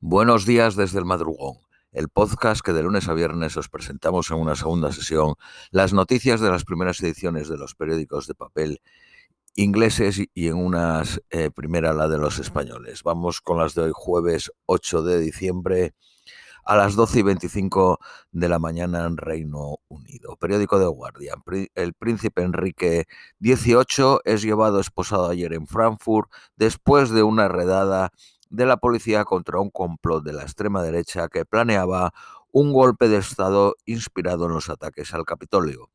Buenos días desde el madrugón, el podcast que de lunes a viernes os presentamos en una segunda sesión las noticias de las primeras ediciones de los periódicos de papel ingleses y en una eh, primera la de los españoles. Vamos con las de hoy jueves 8 de diciembre a las 12 y 25 de la mañana en Reino Unido. Periódico de Guardian. El príncipe Enrique XVIII es llevado esposado ayer en Frankfurt después de una redada de la policía contra un complot de la extrema derecha que planeaba un golpe de Estado inspirado en los ataques al Capitolio,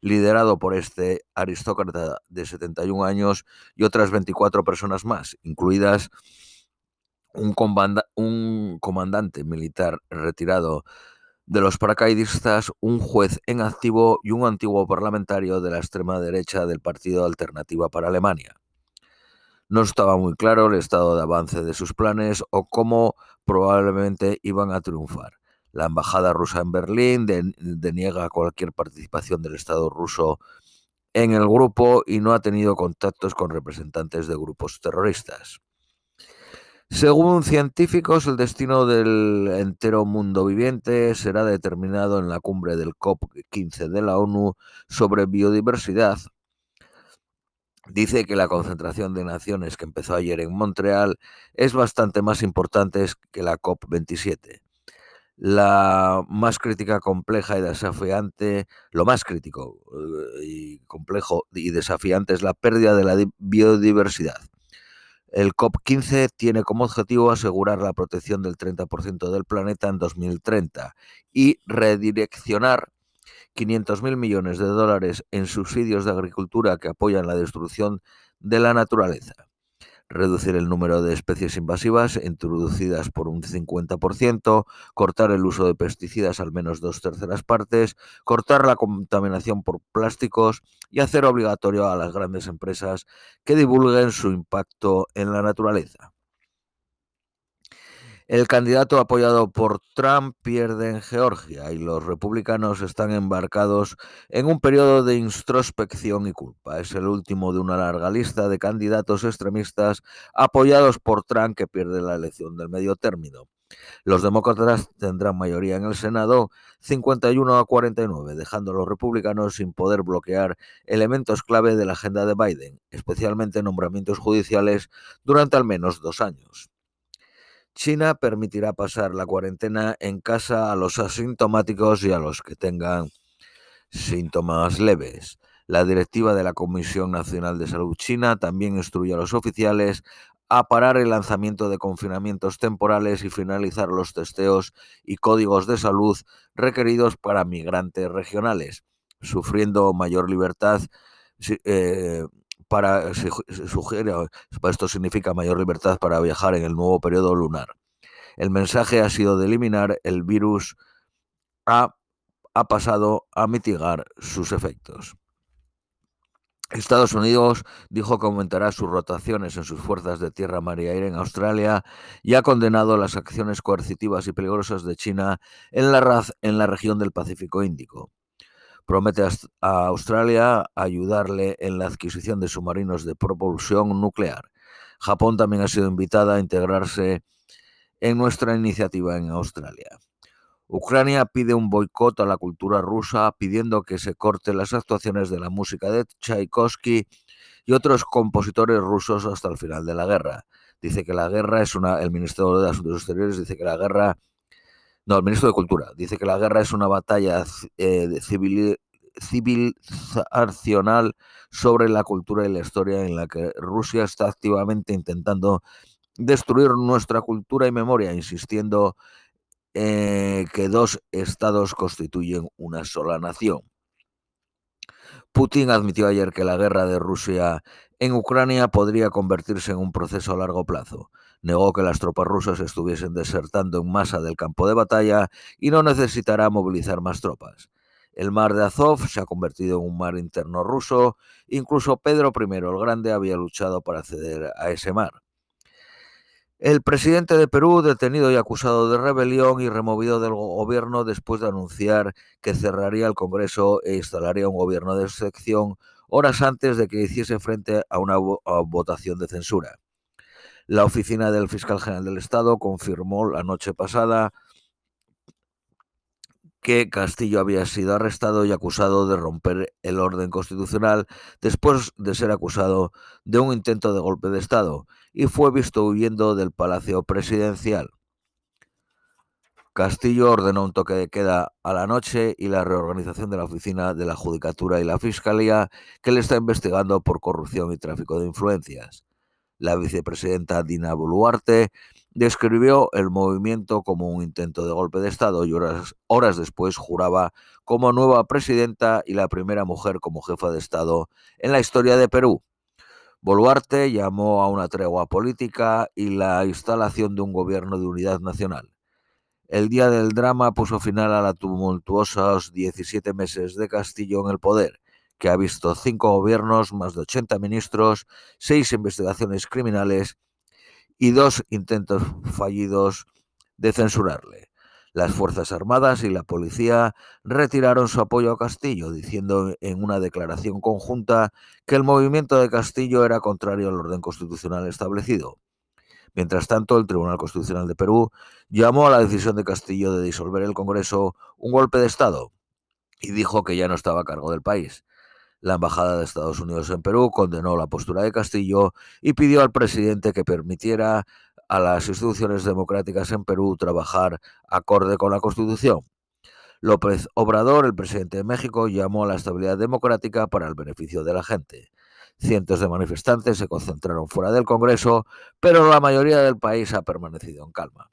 liderado por este aristócrata de 71 años y otras 24 personas más, incluidas un, un comandante militar retirado de los paracaidistas, un juez en activo y un antiguo parlamentario de la extrema derecha del Partido Alternativa para Alemania. No estaba muy claro el estado de avance de sus planes o cómo probablemente iban a triunfar. La embajada rusa en Berlín deniega cualquier participación del Estado ruso en el grupo y no ha tenido contactos con representantes de grupos terroristas. Según científicos, el destino del entero mundo viviente será determinado en la cumbre del COP15 de la ONU sobre biodiversidad, dice que la concentración de naciones que empezó ayer en Montreal es bastante más importante que la COP27. La más crítica, compleja y desafiante, lo más crítico eh, y complejo y desafiante es la pérdida de la biodiversidad. El COP15 tiene como objetivo asegurar la protección del 30% del planeta en 2030 y redireccionar 500.000 millones de dólares en subsidios de agricultura que apoyan la destrucción de la naturaleza, reducir el número de especies invasivas introducidas por un 50%, cortar el uso de pesticidas al menos dos terceras partes, cortar la contaminación por plásticos y hacer obligatorio a las grandes empresas que divulguen su impacto en la naturaleza. El candidato apoyado por Trump pierde en Georgia y los republicanos están embarcados en un periodo de introspección y culpa. Es el último de una larga lista de candidatos extremistas apoyados por Trump que pierde la elección del medio término. Los demócratas tendrán mayoría en el Senado 51 a 49, dejando a los republicanos sin poder bloquear elementos clave de la agenda de Biden, especialmente nombramientos judiciales, durante al menos dos años. China permitirá pasar la cuarentena en casa a los asintomáticos y a los que tengan síntomas leves. La directiva de la Comisión Nacional de Salud China también instruye a los oficiales a parar el lanzamiento de confinamientos temporales y finalizar los testeos y códigos de salud requeridos para migrantes regionales, sufriendo mayor libertad. Eh, para, se, sugiere, esto significa mayor libertad para viajar en el nuevo periodo lunar. El mensaje ha sido de eliminar el virus, ha, ha pasado a mitigar sus efectos. Estados Unidos dijo que aumentará sus rotaciones en sus fuerzas de tierra, mar y aire en Australia y ha condenado las acciones coercitivas y peligrosas de China en la, en la región del Pacífico Índico promete a Australia ayudarle en la adquisición de submarinos de propulsión nuclear. Japón también ha sido invitada a integrarse en nuestra iniciativa en Australia. Ucrania pide un boicot a la cultura rusa pidiendo que se corte las actuaciones de la música de Tchaikovsky y otros compositores rusos hasta el final de la guerra. Dice que la guerra es una el Ministerio de Asuntos Exteriores dice que la guerra no, el ministro de Cultura dice que la guerra es una batalla eh, civil, civilizacional sobre la cultura y la historia en la que Rusia está activamente intentando destruir nuestra cultura y memoria, insistiendo eh, que dos estados constituyen una sola nación. Putin admitió ayer que la guerra de Rusia en Ucrania podría convertirse en un proceso a largo plazo negó que las tropas rusas estuviesen desertando en masa del campo de batalla y no necesitará movilizar más tropas. El mar de Azov se ha convertido en un mar interno ruso, incluso Pedro I el Grande había luchado para acceder a ese mar. El presidente de Perú, detenido y acusado de rebelión y removido del gobierno después de anunciar que cerraría el Congreso e instalaría un gobierno de sección horas antes de que hiciese frente a una votación de censura. La oficina del fiscal general del Estado confirmó la noche pasada que Castillo había sido arrestado y acusado de romper el orden constitucional después de ser acusado de un intento de golpe de Estado y fue visto huyendo del Palacio Presidencial. Castillo ordenó un toque de queda a la noche y la reorganización de la oficina de la Judicatura y la Fiscalía que le está investigando por corrupción y tráfico de influencias. La vicepresidenta Dina Boluarte describió el movimiento como un intento de golpe de Estado y horas, horas, después juraba como nueva presidenta y la primera mujer como jefa de Estado en la historia de Perú. Boluarte llamó a una tregua política y la instalación de un gobierno de unidad nacional. El día del drama puso final a la tumultuosos 17 meses de Castillo en el poder, que ha visto cinco gobiernos, más de 80 ministros, seis investigaciones criminales y dos intentos fallidos de censurarle. Las Fuerzas Armadas y la policía retiraron su apoyo a Castillo, diciendo en una declaración conjunta que el movimiento de Castillo era contrario al orden constitucional establecido. Mientras tanto, el Tribunal Constitucional de Perú llamó a la decisión de Castillo de disolver el Congreso un golpe de Estado y dijo que ya no estaba a cargo del país. La Embajada de Estados Unidos en Perú condenó la postura de Castillo y pidió al presidente que permitiera a las instituciones democráticas en Perú trabajar acorde con la Constitución. López Obrador, el presidente de México, llamó a la estabilidad democrática para el beneficio de la gente. Cientos de manifestantes se concentraron fuera del Congreso, pero la mayoría del país ha permanecido en calma.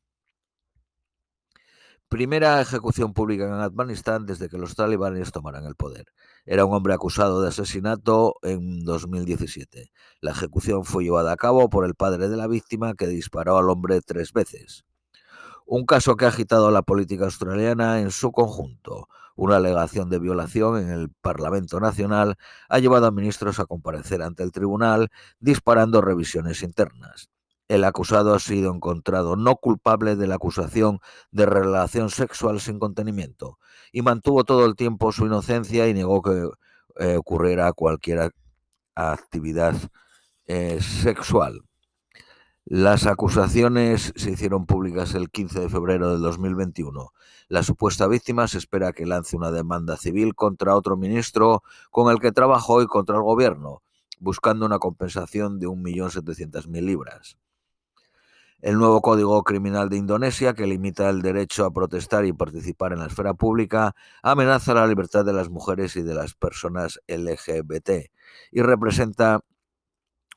Primera ejecución pública en Afganistán desde que los talibanes tomaran el poder. Era un hombre acusado de asesinato en 2017. La ejecución fue llevada a cabo por el padre de la víctima que disparó al hombre tres veces. Un caso que ha agitado la política australiana en su conjunto. Una alegación de violación en el Parlamento Nacional ha llevado a ministros a comparecer ante el tribunal disparando revisiones internas. El acusado ha sido encontrado no culpable de la acusación de relación sexual sin contenimiento y mantuvo todo el tiempo su inocencia y negó que eh, ocurriera cualquier actividad eh, sexual. Las acusaciones se hicieron públicas el 15 de febrero del 2021. La supuesta víctima se espera que lance una demanda civil contra otro ministro con el que trabajó y contra el gobierno, buscando una compensación de 1.700.000 libras. El nuevo Código Criminal de Indonesia, que limita el derecho a protestar y participar en la esfera pública, amenaza la libertad de las mujeres y de las personas LGBT y representa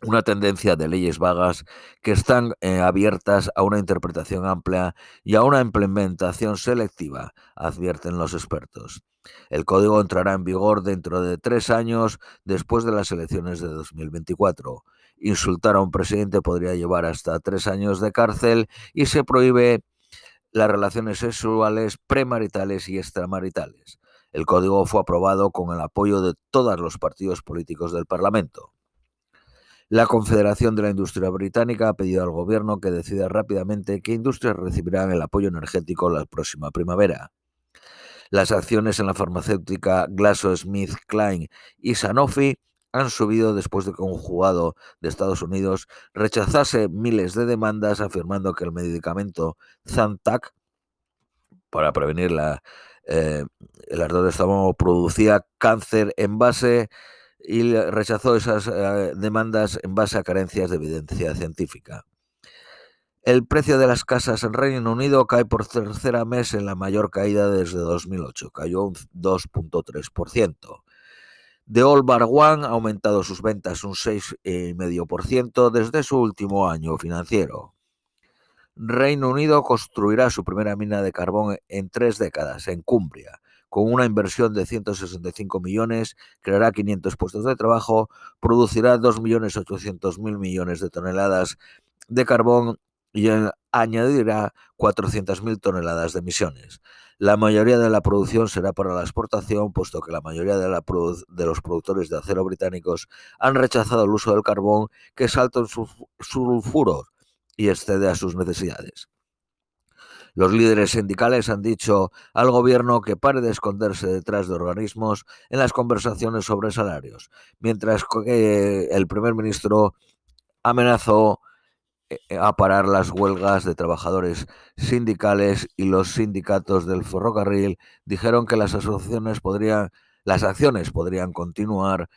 una tendencia de leyes vagas que están eh, abiertas a una interpretación amplia y a una implementación selectiva, advierten los expertos. El código entrará en vigor dentro de tres años después de las elecciones de 2024. Insultar a un presidente podría llevar hasta tres años de cárcel y se prohíbe las relaciones sexuales premaritales y extramaritales. El código fue aprobado con el apoyo de todos los partidos políticos del Parlamento. La Confederación de la Industria Británica ha pedido al gobierno que decida rápidamente qué industrias recibirán el apoyo energético la próxima primavera. Las acciones en la farmacéutica GlaxoSmithKline y Sanofi han subido después de que un juzgado de Estados Unidos rechazase miles de demandas afirmando que el medicamento Zantac para prevenir la, eh, el ardor de estómago producía cáncer en base y rechazó esas eh, demandas en base a carencias de evidencia científica. El precio de las casas en Reino Unido cae por tercera mes en la mayor caída desde 2008, cayó un 2.3%. The All Bar One ha aumentado sus ventas un 6,5% desde su último año financiero. Reino Unido construirá su primera mina de carbón en tres décadas, en Cumbria, con una inversión de 165 millones, creará 500 puestos de trabajo, producirá 2.800.000 millones de toneladas de carbón y añadirá 400.000 toneladas de emisiones. La mayoría de la producción será para la exportación, puesto que la mayoría de, los productores de acero británicos han rechazado el uso del carbón, que es alto en sulfuro y excede a sus necesidades. Los líderes sindicales han dicho al gobierno que pare de esconderse detrás de organismos en las conversaciones sobre salarios, mientras que el primer ministro amenazó a parar las huelgas de trabajadores sindicales y los sindicatos del ferrocarril dijeron que las asociaciones podrían, las acciones podrían continuar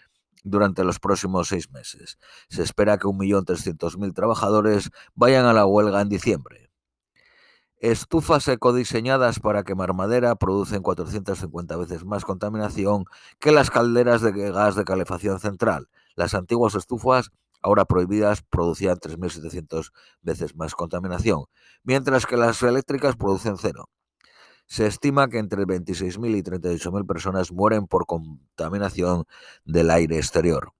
durante los próximos seis meses. Se espera que 1.300.000 trabajadores vayan a la huelga en diciembre. Estufas ecodiseñadas para quemar madera producen 450 veces más contaminación que las calderas de gas de calefacción central. Las antiguas estufas, ahora prohibidas, producían 3.700 veces más contaminación, mientras que las eléctricas producen cero. Se estima que entre 26.000 y 38.000 personas mueren por contaminación del aire exterior.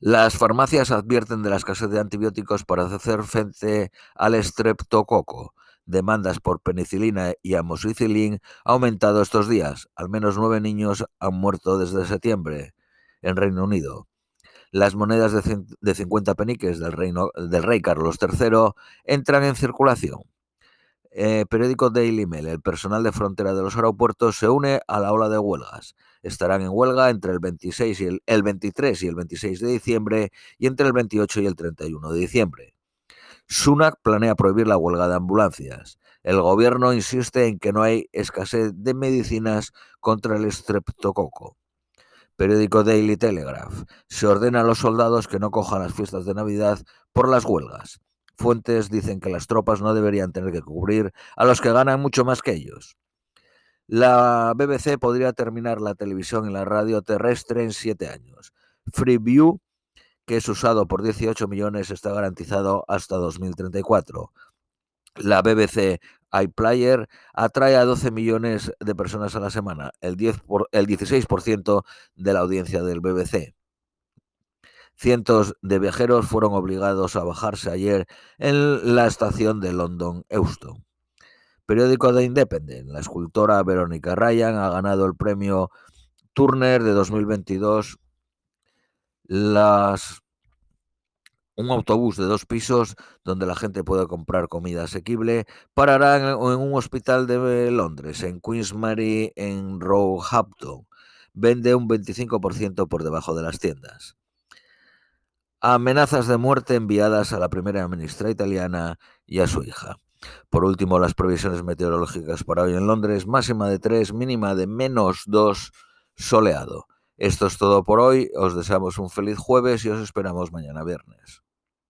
Las farmacias advierten de la escasez de antibióticos para hacer frente al estreptococo. Demandas por penicilina y amoxicilina han aumentado estos días. Al menos nueve niños han muerto desde septiembre en Reino Unido. Las monedas de 50 peniques del, del rey Carlos III entran en circulación. Eh, periódico Daily Mail. El personal de frontera de los aeropuertos se une a la ola de huelgas. Estarán en huelga entre el, 26 y el, el 23 y el 26 de diciembre y entre el 28 y el 31 de diciembre. Sunak planea prohibir la huelga de ambulancias. El gobierno insiste en que no hay escasez de medicinas contra el estreptococo. Periódico Daily Telegraph. Se ordena a los soldados que no cojan las fiestas de Navidad por las huelgas. Fuentes dicen que las tropas no deberían tener que cubrir a los que ganan mucho más que ellos. La BBC podría terminar la televisión y la radio terrestre en siete años. Freeview, que es usado por 18 millones, está garantizado hasta 2034. La BBC iPlayer atrae a 12 millones de personas a la semana, el, 10 por, el 16% de la audiencia del BBC. Cientos de viajeros fueron obligados a bajarse ayer en la estación de London Euston. Periódico de Independent. La escultora Verónica Ryan ha ganado el premio Turner de 2022. Las un autobús de dos pisos donde la gente puede comprar comida asequible parará en, un hospital de Londres, en Queen's Mary, en Roehampton. Vende un 25% por debajo de las tiendas. Amenazas de muerte enviadas a la primera ministra italiana y a su hija. Por último, las previsiones meteorológicas para hoy en Londres, máxima de 3, mínima de menos 2, soleado. Esto es todo por hoy, os deseamos un feliz jueves y os esperamos mañana viernes.